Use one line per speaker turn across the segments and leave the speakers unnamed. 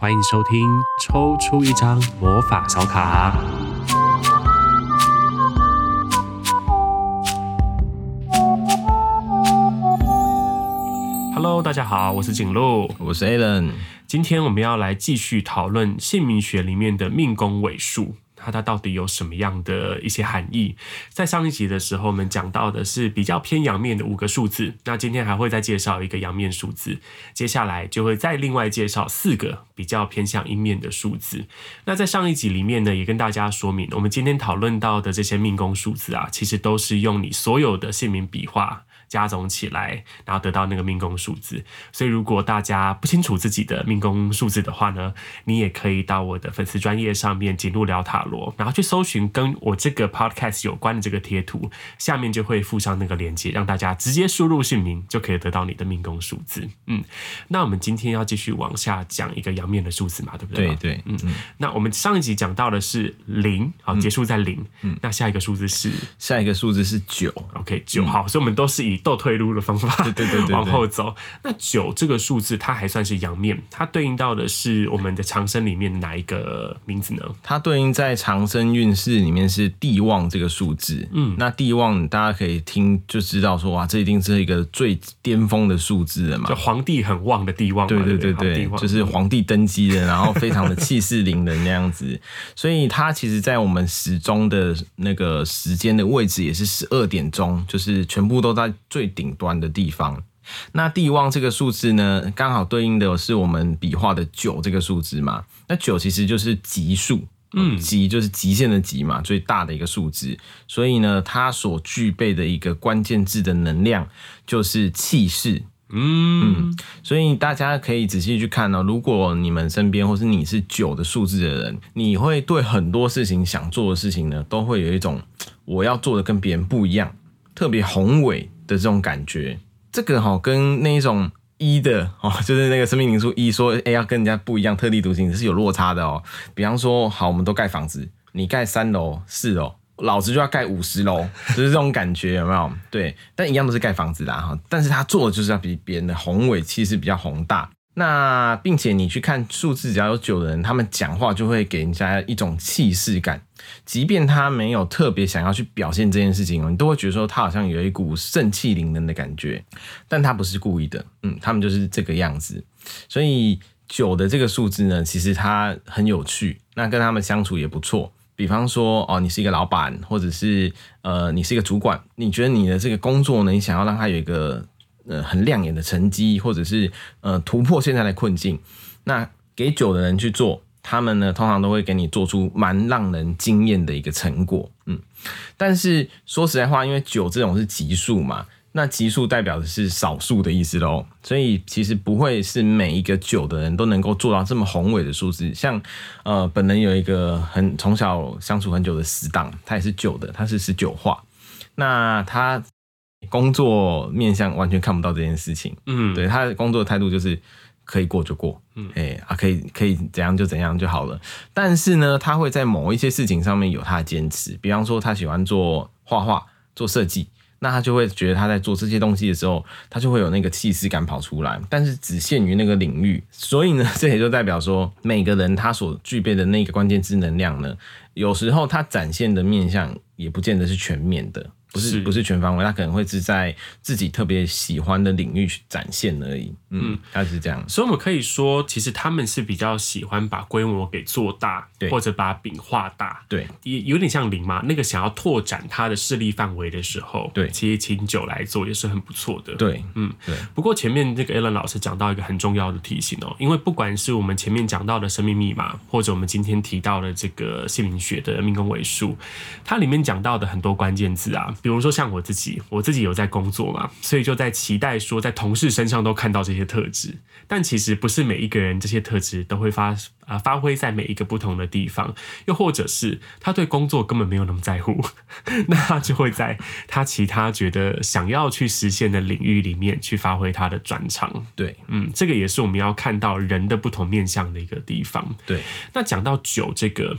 欢迎收听抽出一张魔法小卡。Hello，大家好，我是景路，
我是 Alan。
今天我们要来继续讨论姓名学里面的命宫尾数。它它到底有什么样的一些含义？在上一集的时候，我们讲到的是比较偏阳面的五个数字。那今天还会再介绍一个阳面数字，接下来就会再另外介绍四个比较偏向阴面的数字。那在上一集里面呢，也跟大家说明，我们今天讨论到的这些命宫数字啊，其实都是用你所有的姓名笔画。加总起来，然后得到那个命宫数字。所以，如果大家不清楚自己的命宫数字的话呢，你也可以到我的粉丝专业上面“景禄聊塔罗”，然后去搜寻跟我这个 podcast 有关的这个贴图，下面就会附上那个链接，让大家直接输入姓名就可以得到你的命宫数字。嗯，那我们今天要继续往下讲一个阳面的数字嘛，对不对？
对对，嗯嗯。
那我们上一集讲到的是零，好，结束在零。嗯。那下一个数字是？
下一个数字是九。
OK，九。好，所以我们都是以倒退路的方法，对对对对，往后走。那九这个数字，它还算是阳面，它对应到的是我们的长生里面哪一个名字呢？
它对应在长生运势里面是地旺这个数字。嗯，那地旺大家可以听就知道说，哇，这一定是一个最巅峰的数字了嘛，
就皇帝很旺的地旺。
对对对对，对，就是皇帝登基的，然后非常的气势凌人那样子。所以它其实，在我们时钟的那个时间的位置也是十二点钟，就是全部都在最顶。端的地方，那地旺这个数字呢，刚好对应的是我们笔画的九这个数字嘛。那九其实就是极数，嗯，极就是极限的极嘛，最大的一个数字。所以呢，它所具备的一个关键字的能量就是气势，嗯，所以大家可以仔细去看哦。如果你们身边或是你是九的数字的人，你会对很多事情想做的事情呢，都会有一种我要做的跟别人不一样，特别宏伟。的这种感觉，这个哈跟那一种一的 哦，就是那个生命灵数一说，哎，要跟人家不一样，特立独行是有落差的哦。比方说，好，我们都盖房子，你盖三楼、四楼，老子就要盖五十楼，就是这种感觉，有没有？对，但一样都是盖房子啦哈，但是他做的就是要比别人的宏伟，气势比较宏大。那并且你去看数字，只要有九的人，他们讲话就会给人家一种气势感，即便他没有特别想要去表现这件事情，你都会觉得说他好像有一股盛气凌人的感觉，但他不是故意的，嗯，他们就是这个样子。所以九的这个数字呢，其实它很有趣，那跟他们相处也不错。比方说，哦，你是一个老板，或者是呃，你是一个主管，你觉得你的这个工作呢，你想要让他有一个。呃，很亮眼的成绩，或者是呃突破现在的困境，那给九的人去做，他们呢通常都会给你做出蛮让人惊艳的一个成果，嗯。但是说实在话，因为九这种是奇数嘛，那奇数代表的是少数的意思喽，所以其实不会是每一个九的人都能够做到这么宏伟的数字。像呃，本人有一个很从小相处很久的死党，他也是九的，他是十九画，那他。工作面向完全看不到这件事情，嗯，对，他的工作态度就是可以过就过，嗯，哎啊，可以可以怎样就怎样就好了。但是呢，他会在某一些事情上面有他的坚持，比方说他喜欢做画画、做设计，那他就会觉得他在做这些东西的时候，他就会有那个气势感跑出来，但是只限于那个领域。所以呢，这也就代表说，每个人他所具备的那个关键之能量呢，有时候他展现的面向也不见得是全面的。不是不是全方位，他可能会是在自己特别喜欢的领域去展现而已。嗯，他是这样。
所以我们可以说，其实他们是比较喜欢把规模给做大，对，或者把饼画大。
对，
也有点像零嘛。那个想要拓展他的势力范围的时候，
对，
其实请九来做也是很不错的。
对，
嗯，
对。
不过前面这个 Alan 老师讲到一个很重要的提醒哦，因为不管是我们前面讲到的生命密码，或者我们今天提到的这个姓名学的命宫尾数，它里面讲到的很多关键字啊。比如说像我自己，我自己有在工作嘛，所以就在期待说，在同事身上都看到这些特质。但其实不是每一个人这些特质都会发啊、呃、发挥在每一个不同的地方，又或者是他对工作根本没有那么在乎，那他就会在他其他觉得想要去实现的领域里面去发挥他的专长。
对，
嗯，这个也是我们要看到人的不同面向的一个地方。
对，
那讲到九这个。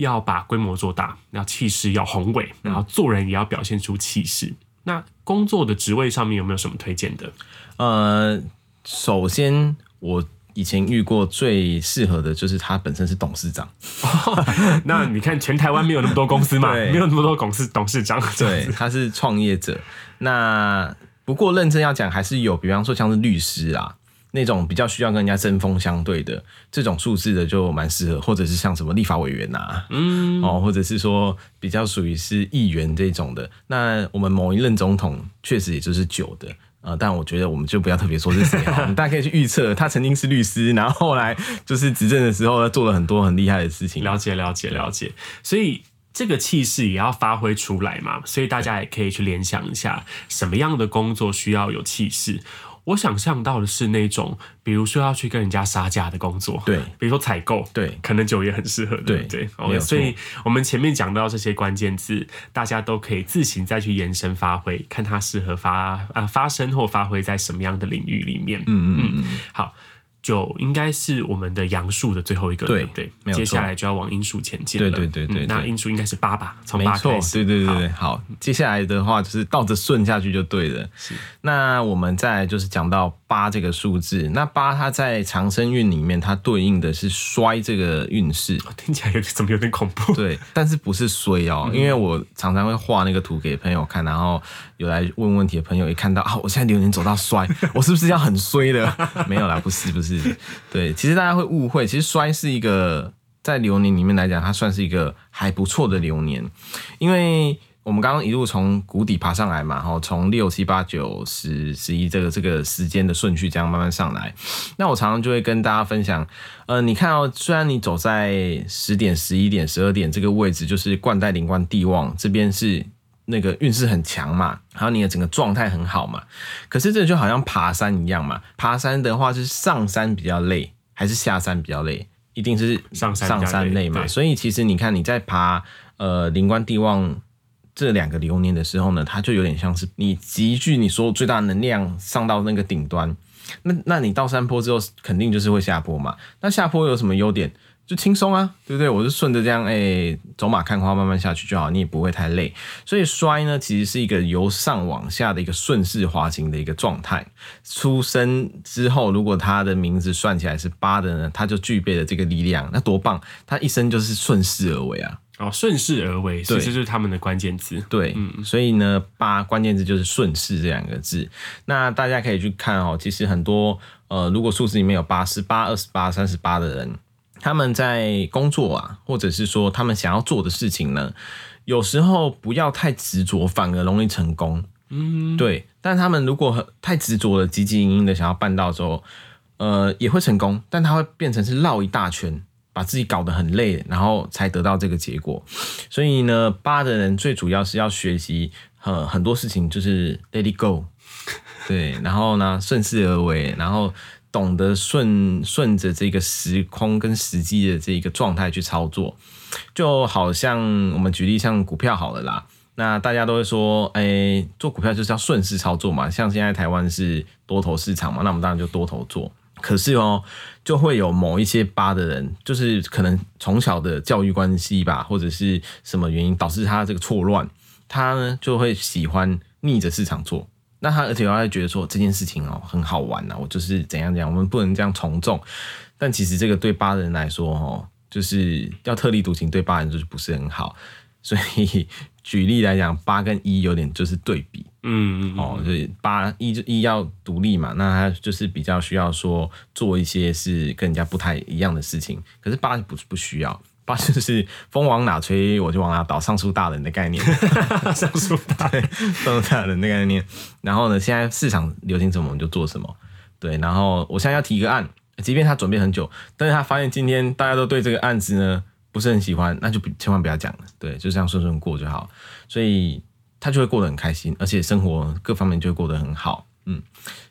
要把规模做大，要气势要宏伟，然后做人也要表现出气势。那工作的职位上面有没有什么推荐的？
呃，首先我。以前遇过最适合的就是他本身是董事长。
哦、那你看，全台湾没有那么多公司嘛，没有那么多董事董事长。
对，他是创业者。那不过认真要讲，还是有，比方说像是律师啊。那种比较需要跟人家针锋相对的这种数字的就蛮适合，或者是像什么立法委员呐、啊，嗯，哦，或者是说比较属于是议员这种的。那我们某一任总统确实也就是九的，呃，但我觉得我们就不要特别说是谁，大家可以去预测，他曾经是律师，然后后来就是执政的时候做了很多很厉害的事情。
了解，了解，了解。所以这个气势也要发挥出来嘛，所以大家也可以去联想一下，什么样的工作需要有气势。我想象到的是那种，比如说要去跟人家杀价的工作，
对，
比如说采购，
对，
可能酒也很适合，对对。Okay, 所以我们前面讲到这些关键字，大家都可以自行再去延伸发挥，看它适合发啊、呃、发生或发挥在什么样的领域里面。嗯嗯嗯，好。就应该是我们的阳数的最后一个，对对，接下来就要往阴数前进了。
对对对对，
那阴数应该是八吧，从八开始。
对对对对，好，接下来的话就是倒着顺下去就对了。是，那我们再就是讲到八这个数字，那八它在长生运里面，它对应的是衰这个运势。
听起来有点怎么有点恐怖？
对，但是不是衰哦，因为我常常会画那个图给朋友看，然后有来问问题的朋友一看到啊，我现在流年走到衰，我是不是要很衰的？没有啦，不是不是。是，对，其实大家会误会，其实衰是一个在流年里面来讲，它算是一个还不错的流年，因为我们刚刚一路从谷底爬上来嘛，然后从六七八九十十一这个这个时间的顺序这样慢慢上来。那我常常就会跟大家分享，呃，你看哦，虽然你走在十点、十一点、十二点这个位置，就是冠带灵官地旺这边是。那个运势很强嘛，然后你的整个状态很好嘛，可是这就好像爬山一样嘛，爬山的话是上山比较累，还是下山比较累？一定是上山上山累嘛。所以其实你看你在爬呃灵官地旺这两个流年的时候呢，它就有点像是你集聚你所有最大能量上到那个顶端，那那你到山坡之后肯定就是会下坡嘛。那下坡有什么优点？就轻松啊，对不对？我就顺着这样，哎、走马看花，慢慢下去就好，你也不会太累。所以衰呢，其实是一个由上往下的一个顺势滑行的一个状态。出生之后，如果他的名字算起来是八的呢，他就具备了这个力量，那多棒！他一生就是顺势而为啊。
哦，顺势而为，其实就是他们的关键字。
对，嗯，所以呢，八关键字就是顺势这两个字。那大家可以去看哦，其实很多呃，如果数字里面有八十八、二十八、三十八的人。他们在工作啊，或者是说他们想要做的事情呢，有时候不要太执着，反而容易成功。嗯，对。但他们如果太执着了，汲汲营营的想要办到之后，呃，也会成功，但他会变成是绕一大圈，把自己搞得很累，然后才得到这个结果。所以呢，八的人最主要是要学习，呃，很多事情就是 let it go，对，然后呢，顺势而为，然后。懂得顺顺着这个时空跟时机的这个状态去操作，就好像我们举例像股票好了啦，那大家都会说，哎、做股票就是要顺势操作嘛。像现在台湾是多头市场嘛，那我们当然就多头做。可是哦，就会有某一些八的人，就是可能从小的教育关系吧，或者是什么原因导致他这个错乱，他呢就会喜欢逆着市场做。那他而且他还觉得说这件事情哦很好玩呐，我就是怎样怎样，我们不能这样从众。但其实这个对八人来说哦，就是要特立独行，对八人就是不是很好。所以举例来讲，八跟一有点就是对比，嗯嗯哦，所以八一就一要独立嘛，那他就是比较需要说做一些是跟人家不太一样的事情。可是八不不需要。八 就是风往哪吹，我就往哪倒，尚书大人的概念。
尚书大人，
尚书大人的概念。然后呢，现在市场流行什么，我们就做什么。对，然后我现在要提一个案，即便他准备很久，但是他发现今天大家都对这个案子呢不是很喜欢，那就千万不要讲了。对，就这样顺顺过就好。所以他就会过得很开心，而且生活各方面就会过得很好。嗯，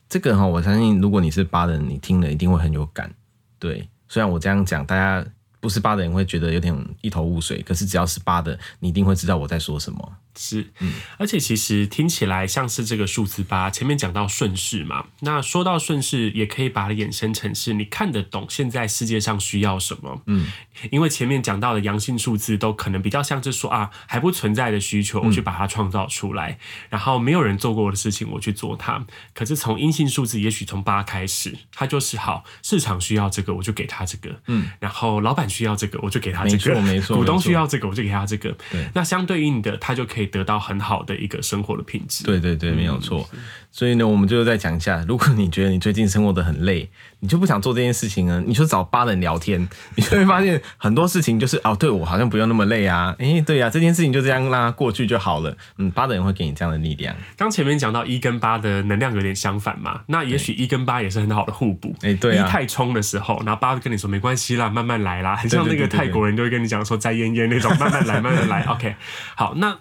这个哈，我相信如果你是八的人，你听了一定会很有感。对，虽然我这样讲，大家。不是八的人会觉得有点一头雾水，可是只要是八的，你一定会知道我在说什么。
是，而且其实听起来像是这个数字八，前面讲到顺势嘛，那说到顺势，也可以把它衍生成是你看得懂现在世界上需要什么，嗯，因为前面讲到的阳性数字都可能比较像是说啊还不存在的需求，我去把它创造出来，然后没有人做过的事情我去做它，可是从阴性数字，也许从八开始，它就是好，市场需要这个我就给他这个，嗯，然后老板需要这个我就给他这个，
没错没错，
股东需要这个我就给他这个，
对，
那相对应的他就可以。得到很好的一个生活的品质。
对对对，没有错。所以呢，我们就再讲一下，如果你觉得你最近生活的很累，你就不想做这件事情呢，你就找八人聊天，你就会发现很多事情就是哦，对我好像不用那么累啊。诶，对啊，这件事情就这样让它过去就好了。嗯，八的人会给你这样的力量。
刚前面讲到一跟八的能量有点相反嘛，那也许一跟八也是很好的互补。
诶，对啊，
一太冲的时候，然后八就跟你说没关系啦，慢慢来啦，很像那个泰国人就会跟你讲说在奄奄那种，慢慢来，慢慢来。OK，好，那。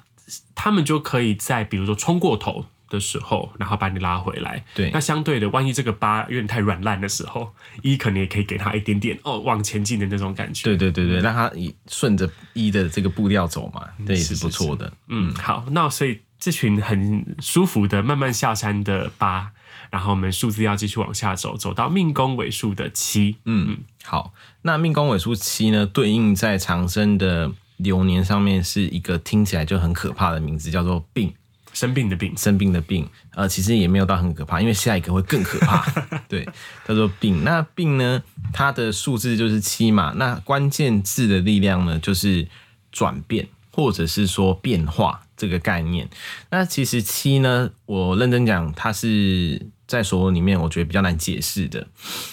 他们就可以在比如说冲过头的时候，然后把你拉回来。
对，
那相对的，万一这个八有点太软烂的时候，一可能也可以给他一点点哦往前进的那种感觉。
对对对对，让他以顺着一的这个步调走嘛，这也是不错的。
嗯，好，那所以这群很舒服的慢慢下山的八，然后我们数字要继续往下走，走到命宫尾数的七。嗯嗯，
好，那命宫尾数七呢，对应在长生的。流年上面是一个听起来就很可怕的名字，叫做病，
生病的病，
生病的病。呃，其实也没有到很可怕，因为下一个会更可怕。对，叫做病。那病呢，它的数字就是七嘛。那关键字的力量呢，就是转变，或者是说变化这个概念。那其实七呢，我认真讲，它是。在所有里面，我觉得比较难解释的，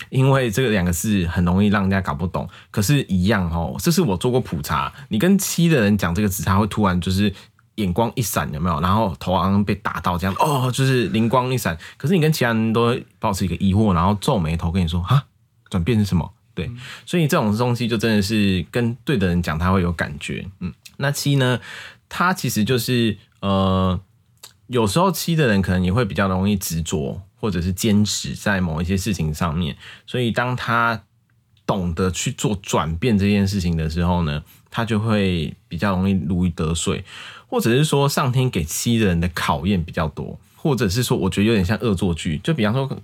因为这个两个字很容易让人家搞不懂。可是，一样哦，这是我做过普查，你跟七的人讲这个字，他会突然就是眼光一闪，有没有？然后头好像被打到这样，哦，就是灵光一闪。可是你跟其他人都会保持一个疑惑，然后皱眉头跟你说啊，转变是什么？对，所以这种东西就真的是跟对的人讲，他会有感觉。嗯，那七呢，他其实就是呃，有时候七的人可能也会比较容易执着。或者是坚持在某一些事情上面，所以当他懂得去做转变这件事情的时候呢，他就会比较容易如鱼得水，或者是说上天给七的人的考验比较多，或者是说我觉得有点像恶作剧，就比方说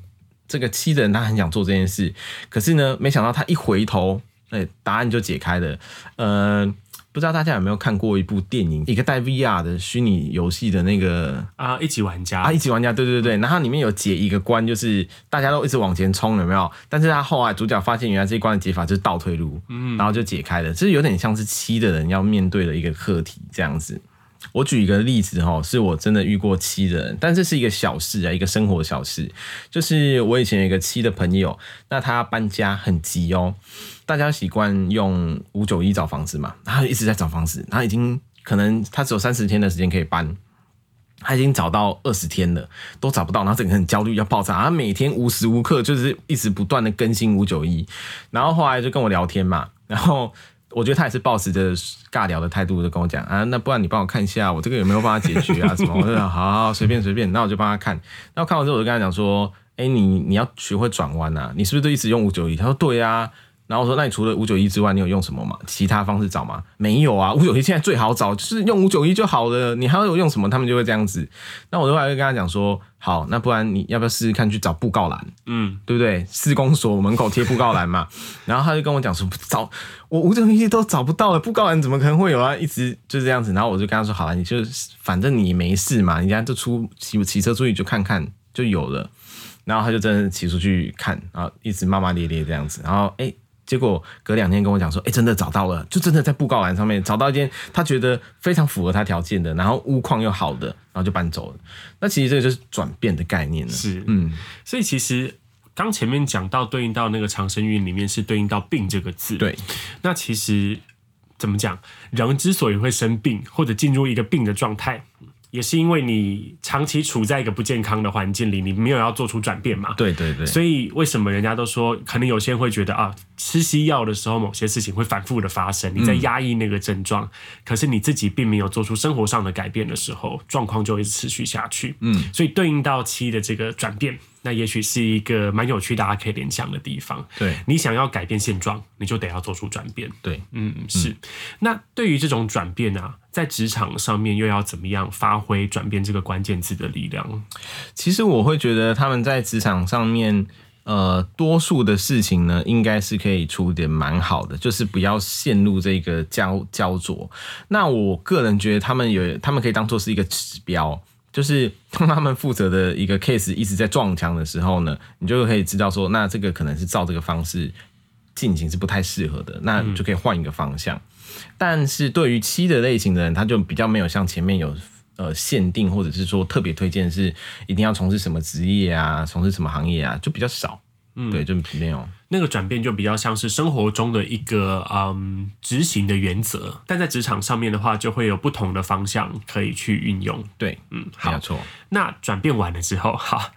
这个七的人他很想做这件事，可是呢，没想到他一回头，哎，答案就解开了，呃。不知道大家有没有看过一部电影，一个带 VR 的虚拟游戏的那个
啊，一级玩家
啊，一级玩家，对对对，然后里面有解一个关，就是大家都一直往前冲，有没有？但是他后来主角发现，原来这一关的解法就是倒退路，嗯，然后就解开了，就是有点像是七的人要面对的一个课题这样子。我举一个例子哈，是我真的遇过七的人，但这是一个小事啊，一个生活小事，就是我以前有一个七的朋友，那他搬家很急哦。大家习惯用五九一找房子嘛，他一直在找房子，他已经可能他只有三十天的时间可以搬，他已经找到二十天了，都找不到，然后整个很焦虑要爆炸，他每天无时无刻就是一直不断的更新五九一，然后后来就跟我聊天嘛，然后我觉得他也是抱持着尬聊的态度，就跟我讲啊，那不然你帮我看一下我这个有没有办法解决啊什么，我就说好好随便随便，那我就帮他看，那我看完之后我就跟他讲说，哎、你你要学会转弯啊，你是不是都一直用五九一？他说对啊。然后我说，那你除了五九一之外，你有用什么吗？其他方式找吗？没有啊，五九一现在最好找，就是用五九一就好了。你还有用什么？他们就会这样子。那我就后来就跟他讲说，好，那不然你要不要试试看去找布告栏？嗯，对不对？施工所门口贴布告栏嘛。然后他就跟我讲说，找我五九一都找不到了，布告栏怎么可能会有啊？一直就是这样子。然后我就跟他说，好了，你就反正你没事嘛，人家就出骑骑车出去就看看就有了。然后他就真的骑出去看，然后一直骂骂咧咧这样子。然后哎。结果隔两天跟我讲说，哎、欸，真的找到了，就真的在布告栏上面找到一间他觉得非常符合他条件的，然后屋况又好的，然后就搬走了。那其实这个就是转变的概念了。
是，嗯，所以其实刚前面讲到对应到那个长生运里面是对应到病这个字。
对，
那其实怎么讲，人之所以会生病或者进入一个病的状态。也是因为你长期处在一个不健康的环境里，你没有要做出转变嘛？
对对对。
所以为什么人家都说，可能有些人会觉得啊，吃西药的时候，某些事情会反复的发生，你在压抑那个症状，嗯，可是你自己并没有做出生活上的改变的时候，状况就会持续下去。嗯，所以对应到七的这个转变，那也许是一个蛮有趣，大家可以联想的地方。
对，
你想要改变现状，你就得要做出转变。
对，
嗯，是。嗯、那对于这种转变啊，在职场上面又要怎么样发挥转变这个关键字的力量？
其实我会觉得他们在职场上面，呃，多数的事情呢，应该是可以处理得蛮好的，就是不要陷入这个焦焦灼。那我个人觉得他们有，他们可以当做是一个指标。就是当他们负责的一个 case 一直在撞墙的时候呢，你就可以知道说，那这个可能是照这个方式进行是不太适合的，那就可以换一个方向。但是对于七的类型的人，他就比较没有像前面有呃限定，或者是说特别推荐是一定要从事什么职业啊，从事什么行业啊，就比较少。嗯，对，就没有。
那个转变，就比较像是生活中的一个嗯执行的原则，但在职场上面的话，就会有不同的方向可以去运用。
对，嗯，没有错。
那转变完了之后，哈，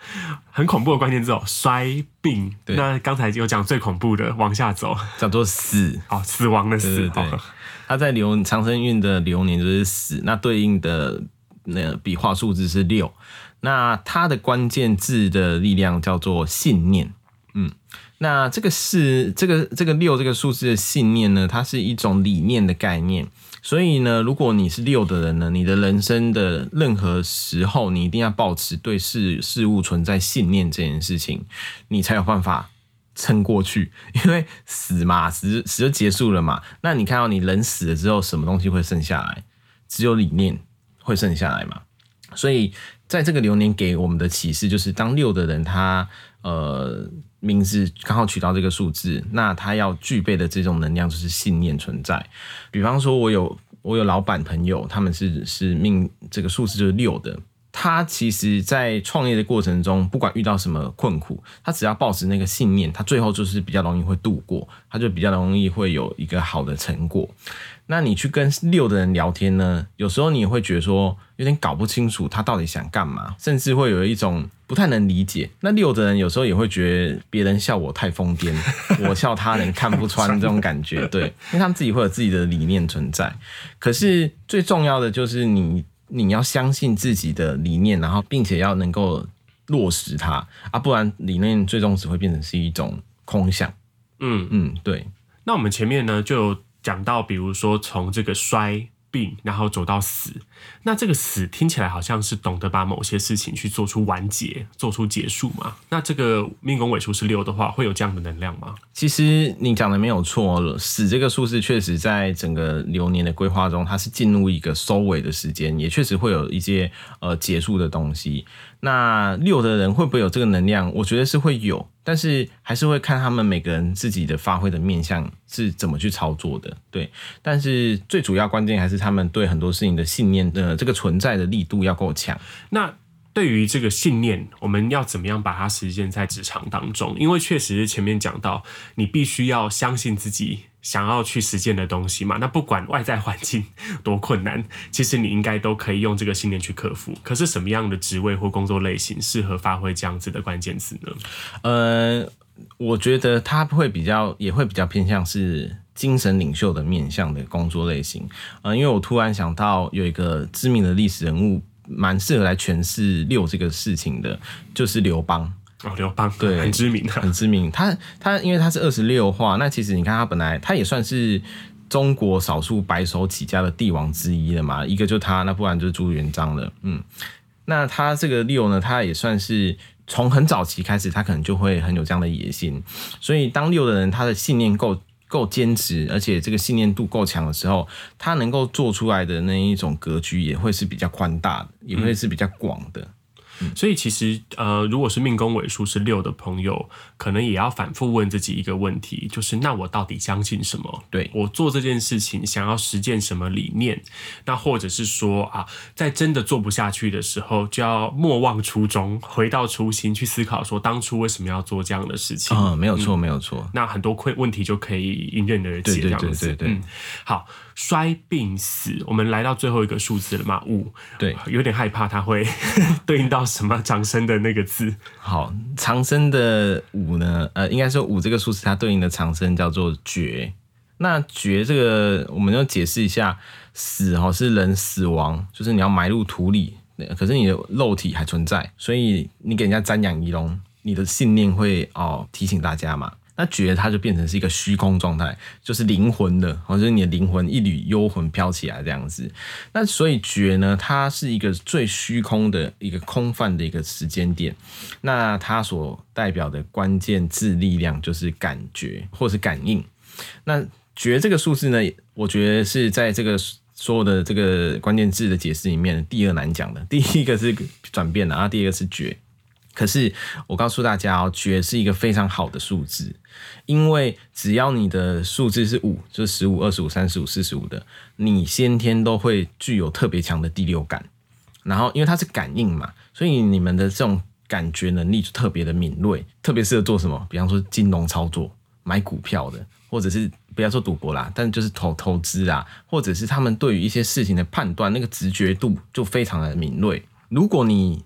很恐怖的关键字哦，衰病。对，那刚才有讲最恐怖的，往下走。
叫做死，
哦，死亡的死。
对，他在流长生运的流年就是死，那对应的那个笔画数字是六，那它的关键字的力量叫做信念。那这个是这个这个六这个数字的信念呢，它是一种理念的概念。所以呢，如果你是六的人呢，你的人生的任何时候，你一定要保持对事事物存在信念这件事情，你才有办法撑过去。因为死嘛，死死就结束了嘛。那你看到你人死了之后，什么东西会剩下来？只有理念会剩下来嘛。所以在这个流年给我们的启示就是，当六的人他呃。名字刚好取到这个数字，那他要具备的这种能量就是信念存在。比方说，我有我有老板朋友，他们是是命这个数字就是六的。他其实，在创业的过程中，不管遇到什么困苦，他只要保持那个信念，他最后就是比较容易会度过，他就比较容易会有一个好的成果。那你去跟六的人聊天呢，有时候你会觉得说有点搞不清楚他到底想干嘛，甚至会有一种不太能理解。那六的人有时候也会觉得别人笑我太疯癫，我笑他人看不穿这种感觉，对，因为他们自己会有自己的理念存在。可是最重要的就是你。你要相信自己的理念，然后并且要能够落实它啊，不然理念最终只会变成是一种空想。嗯嗯，对。
那我们前面呢就讲到，比如说从这个衰。病，然后走到死，那这个死听起来好像是懂得把某些事情去做出完结、做出结束嘛？那这个命宫尾数是六的话，会有这样的能量吗？
其实你讲的没有错，死这个数字确实在整个流年的规划中，它是进入一个收尾的时间，也确实会有一些呃结束的东西。那六的人会不会有这个能量？我觉得是会有。但是还是会看他们每个人自己的发挥的面向是怎么去操作的，对。但是最主要关键还是他们对很多事情的信念的这个存在的力度要够强。
那对于这个信念，我们要怎么样把它实现在职场当中？因为确实前面讲到，你必须要相信自己。想要去实践的东西嘛，那不管外在环境 多困难，其实你应该都可以用这个信念去克服。可是什么样的职位或工作类型适合发挥这样子的关键词呢？
呃，我觉得他会比较，也会比较偏向是精神领袖的面向的工作类型。呃，因为我突然想到有一个知名的历史人物，蛮适合来诠释六这个事情的，就是刘邦。
哦，刘邦对，很知名，
很知名。他他因为他是二十六画，那其实你看他本来他也算是中国少数白手起家的帝王之一了嘛。一个就他，那不然就是朱元璋了。嗯，那他这个六呢，他也算是从很早期开始，他可能就会很有这样的野心。所以当六的人，他的信念够够坚持，而且这个信念度够强的时候，他能够做出来的那一种格局也会是比较宽大的，也会是比较广的。嗯
所以其实，呃，如果是命宫尾数是六的朋友，可能也要反复问自己一个问题，就是那我到底相信什么？
对，
我做这件事情想要实践什么理念？那或者是说啊，在真的做不下去的时候，就要莫忘初衷，回到初心去思考，说当初为什么要做这样的事情？
嗯，没有错，没有错。
那很多困问题就可以迎刃而解，这样子。对对对对对。嗯，好。衰病死，我们来到最后一个数字了嘛？五，
对，
有点害怕，它会 对应到什么长生的那个字？
好，长生的五呢？呃，应该说五这个数字，它对应的长生叫做绝。那绝这个，我们要解释一下，死哈是人死亡，就是你要埋入土里，可是你的肉体还存在，所以你给人家瞻仰仪容，你的信念会哦提醒大家嘛。那觉它就变成是一个虚空状态，就是灵魂的，或者是你的灵魂一缕幽魂飘起来这样子。那所以觉呢，它是一个最虚空的一个空泛的一个时间点。那它所代表的关键字力量就是感觉或是感应。那觉这个数字呢，我觉得是在这个所有的这个关键字的解释里面第二难讲的。第一个是转变的，然后第二个是觉。可是我告诉大家哦，觉是一个非常好的数字，因为只要你的数字是五，就是十五、二十五、三十五、四十五的，你先天都会具有特别强的第六感。然后因为它是感应嘛，所以你们的这种感觉能力就特别的敏锐，特别适合做什么？比方说金融操作、买股票的，或者是不要说赌博啦，但就是投投资啊，或者是他们对于一些事情的判断，那个直觉度就非常的敏锐。如果你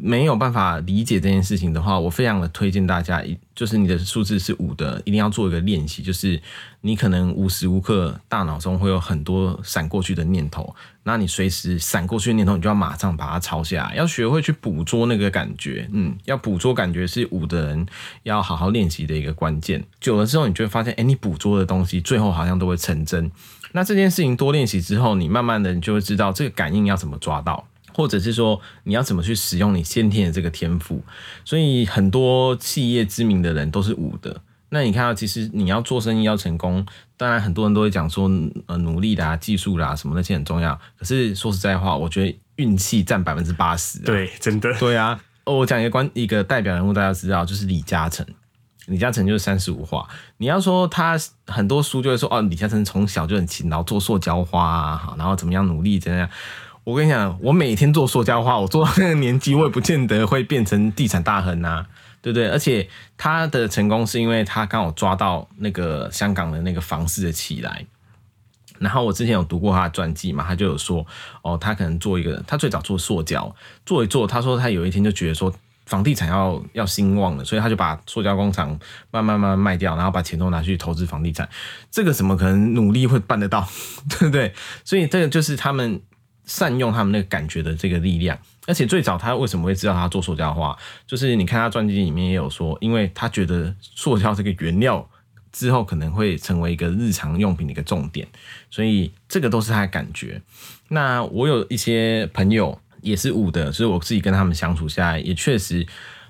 没有办法理解这件事情的话，我非常的推荐大家，就是你的数字是五的，一定要做一个练习，就是你可能无时无刻大脑中会有很多闪过去的念头，那你随时闪过去的念头，你就要马上把它抄下来，要学会去捕捉那个感觉，嗯，要捕捉感觉是五的人要好好练习的一个关键。久了之后，你就会发现，哎，你捕捉的东西最后好像都会成真。那这件事情多练习之后，你慢慢的你就会知道这个感应要怎么抓到。或者是说你要怎么去使用你先天的这个天赋，所以很多企业知名的人都是五的。那你看到，其实你要做生意要成功，当然很多人都会讲说，呃，努力啦、技术啦什么那些很重要。可是说实在话，我觉得运气占百分之八十。
对，真的。
对啊，哦我讲一个关一个代表人物，大家知道就是李嘉诚。李嘉诚就是三十五画。你要说他很多书就会说，哦，李嘉诚从小就很勤劳，做塑胶花啊，然后怎么样努力怎样。我跟你讲，我每天做塑胶花，我做到那个年纪，我也不见得会变成地产大亨呐，对不对？而且他的成功是因为他刚好抓到那个香港的那个房市的起来。然后我之前有读过他的传记嘛，他就有说，哦，他可能做一个，他最早做塑胶，做一做，他说他有一天就觉得说房地产要要兴旺了，所以他就把塑胶工厂慢慢慢慢卖掉，然后把钱都拿去投资房地产。这个怎么可能努力会办得到，对不对？所以这个就是他们。善用他们那个感觉的这个力量，而且最早他为什么会知道他做塑胶花？就是你看他传记里面也有说，因为他觉得塑胶这个原料之后可能会成为一个日常用品的一个重点，所以这个都是他的感觉。那我有一些朋友也是五的，所以我自己跟他们相处下来，也确实，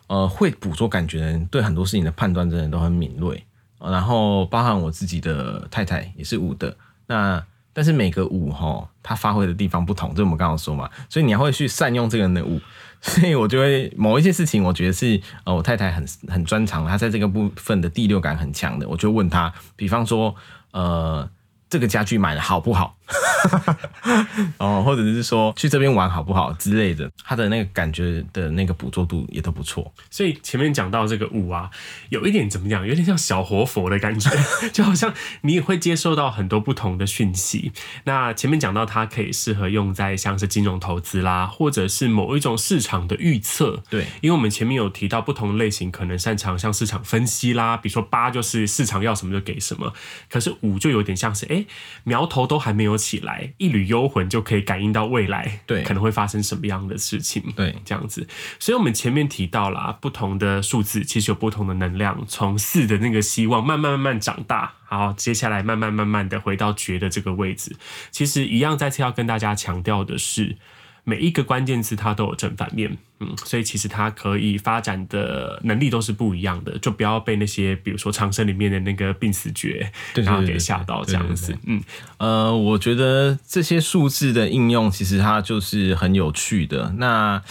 呃，会捕捉感觉的人，对很多事情的判断真的都很敏锐。然后包含我自己的太太也是五的，那。但是每个舞哈，它发挥的地方不同，就我们刚刚说嘛，所以你还会去善用这个人的舞，所以我就会某一些事情，我觉得是呃我太太很很专长，她在这个部分的第六感很强的，我就问她，比方说呃。这个家具买的好不好？哦，或者是说去这边玩好不好之类的，他的那个感觉的那个捕捉度也都不错。
所以前面讲到这个五啊，有一点怎么讲，有点像小活佛的感觉，就好像你也会接受到很多不同的讯息。那前面讲到它可以适合用在像是金融投资啦，或者是某一种市场的预测。
对，
因为我们前面有提到不同类型，可能擅长像市场分析啦，比如说八就是市场要什么就给什么，可是五就有点像是哎。苗头都还没有起来，一缕幽魂就可以感应到未来，
对，
可能会发生什么样的事情，
对，
这样子。所以，我们前面提到了不同的数字，其实有不同的能量，从四的那个希望慢慢慢慢长大，好，接下来慢慢慢慢的回到觉的这个位置。其实一样，再次要跟大家强调的是。每一个关键词它都有正反面，嗯，所以其实它可以发展的能力都是不一样的，就不要被那些比如说长生里面的那个病死诀，然后给吓到这样子，
嗯，呃，我觉得这些数字的应用其实它就是很有趣的。那，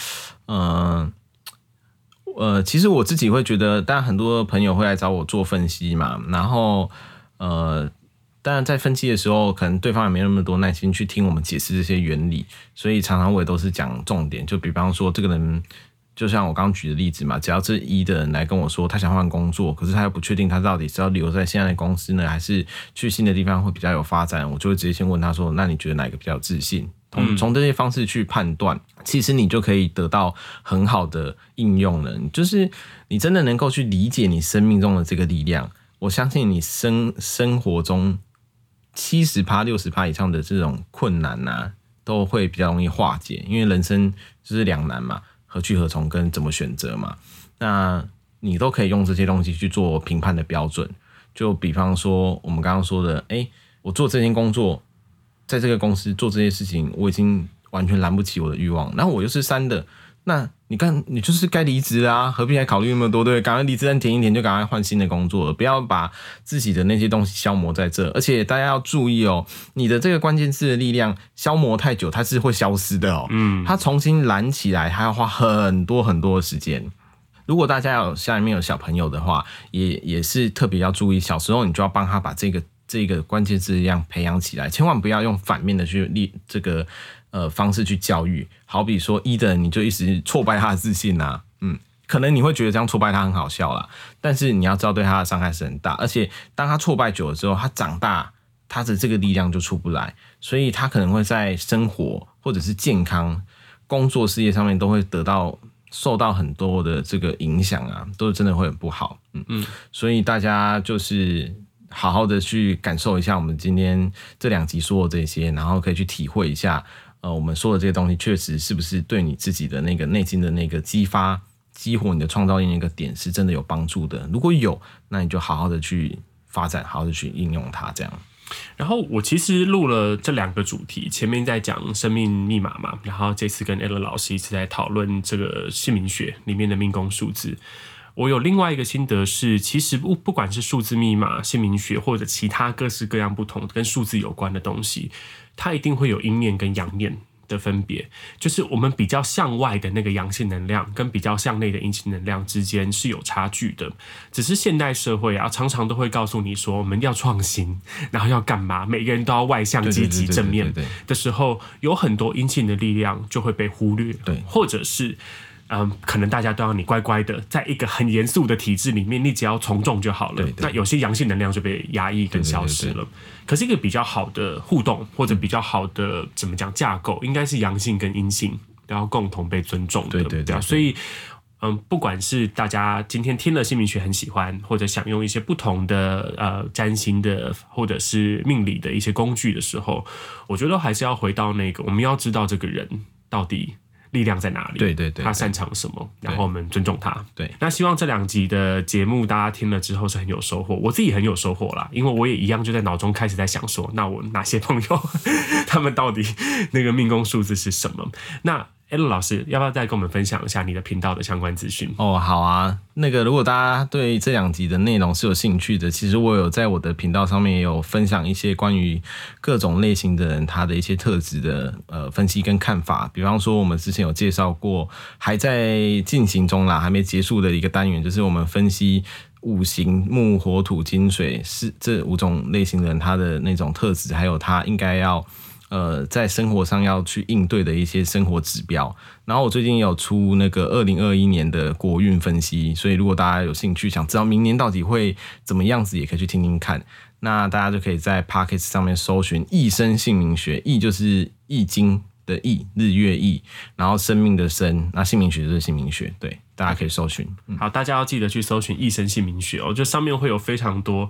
呃，呃，其实我自己会觉得，当然很多朋友会来找我做分析嘛，然后，呃。当然，在分析的时候，可能对方也没那么多耐心去听我们解释这些原理，所以常常我也都是讲重点。就比方说，这个人就像我刚刚举的例子嘛，只要这一的人来跟我说他想换工作，可是他又不确定他到底是要留在现在的公司呢，还是去新的地方会比较有发展，我就会直接先问他说：“那你觉得哪个比较有自信？”从从这些方式去判断，其实你就可以得到很好的应用了。就是你真的能够去理解你生命中的这个力量，我相信你生生活中。七十趴、六十趴以上的这种困难呐、都会比较容易化解，因为人生就是两难嘛，何去何从跟怎么选择嘛。那你都可以用这些东西去做评判的标准。就比方说，我们刚刚说的，哎、我做这件工作，在这个公司做这些事情，我已经完全拦不起我的欲望。然后我又是三的，那你看，你就是该离职啊，何必还考虑那么多？对，赶快离职单填一填，就赶快换新的工作了，不要把自己的那些东西消磨在这。而且大家要注意哦，你的这个关键字的力量消磨太久，它是会消失的哦。嗯，它重新燃起来，还要花很多很多的时间。如果大家有家里面有小朋友的话，也也是特别要注意，小时候你就要帮他把这个这个关键字力量培养起来，千万不要用反面的去立这个呃方式去教育。好比说一的，你就一直挫败他的自信啊，嗯，可能你会觉得这样挫败他很好笑啦，但是你要知道对他的伤害是很大，而且当他挫败久了之后，他长大他的这个力量就出不来，所以他可能会在生活或者是健康、工作、事业上面都会得到。受到很多的这个影响啊，都真的会很不好，嗯嗯，所以大家就是好好的去感受一下我们今天这两集说的这些，然后可以去体会一下，呃，我们说的这些东西确实是不是对你自己的那个内心的那个激发、激活你的创造力那个点是真的有帮助的。如果有，那你就好好的去发展，好好的去应用它，这样。
然后我其实录了这两个主题，前面在讲生命密码嘛，然后这次跟 Alan 老师一直在讨论这个姓名学里面的命宫数字。我有另外一个心得是，其实不不管是数字密码、姓名学或者其他各式各样不同跟数字有关的东西，它一定会有阴面跟阳面。的分别就是我们比较向外的那个阳性能量，跟比较向内的阴性能量之间是有差距的。只是现代社会啊，常常都会告诉你说，我们要创新，然后要干嘛？每个人都要外向、积极、正面的时候，有很多阴性的力量就会被忽略，对，或者是。嗯，可能大家都要你乖乖的，在一个很严肃的体制里面，你只要从众就好了。对对对，那有些阳性能量就被压抑跟消失了。对对对对，可是一个比较好的互动，或者比较好的、嗯、怎么讲架构，应该是阳性跟阴性都要共同被尊重的。对对对，对，对。所以，嗯，不管是大家今天听了姓名学很喜欢，或者想用一些不同的呃占星的或者是命理的一些工具的时候，我觉得还是要回到那个，我们要知道这个人到底。力量在哪里？
对对对，
他擅长什么？然后我们尊重他。
对，
那希望这两集的节目大家听了之后是很有收获，我自己很有收获啦，因为我也一样就在脑中开始在想说，那我哪些朋友 他们到底那个命宫数字是什么？那。哎，陆老师，要不要再跟我们分享一下你的频道的相关资讯？
哦，好啊。那个，如果大家对这两集的内容是有兴趣的，其实我有在我的频道上面也有分享一些关于各种类型的人他的一些特质的呃分析跟看法。比方说，我们之前有介绍过，还在进行中啦，还没结束的一个单元，就是我们分析五行木火土金水是这五种类型的人他的那种特质，还有他应该要。呃，在生活上要去应对的一些生活指标，然后我最近有出那个二零二一年的国运分析，所以如果大家有兴趣想知道明年到底会怎么样子，也可以去听听看。那大家就可以在 Podcast 上面搜寻“易生姓名学”，易就是易经的易，日月易，然后生命的生，那姓名学就是姓名学，对，大家可以搜
寻。好，大家要记得去搜寻“一生姓名学”哦，就上面会有非常多。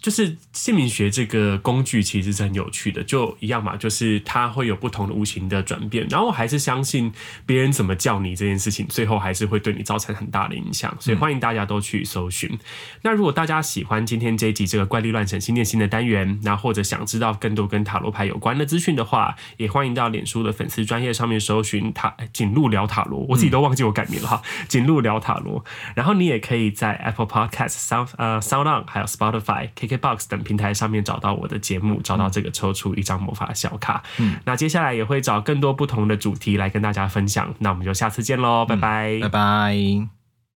就是姓名学这个工具其实是很有趣的，就一样嘛，就是它会有不同的无形的转变。然后我还是相信别人怎么叫你这件事情，最后还是会对你造成很大的影响。所以欢迎大家都去搜寻。嗯。那如果大家喜欢今天这一集这个怪力乱神心念心的单元，那或者想知道更多跟塔罗牌有关的资讯的话，也欢迎到脸书的粉丝专业上面搜寻塔锦路聊塔罗。我自己都忘记我改名了哈，锦路聊塔罗。然后你也可以在 Apple Podcast、Sound 呃 Sound On 还有 Spotify。KKBOX 等平台上面找到我的节目，找到这个抽出一张魔法小卡。嗯，那接下来也会找更多不同的主题来跟大家分享。那我们就下次见喽，拜拜，
拜拜。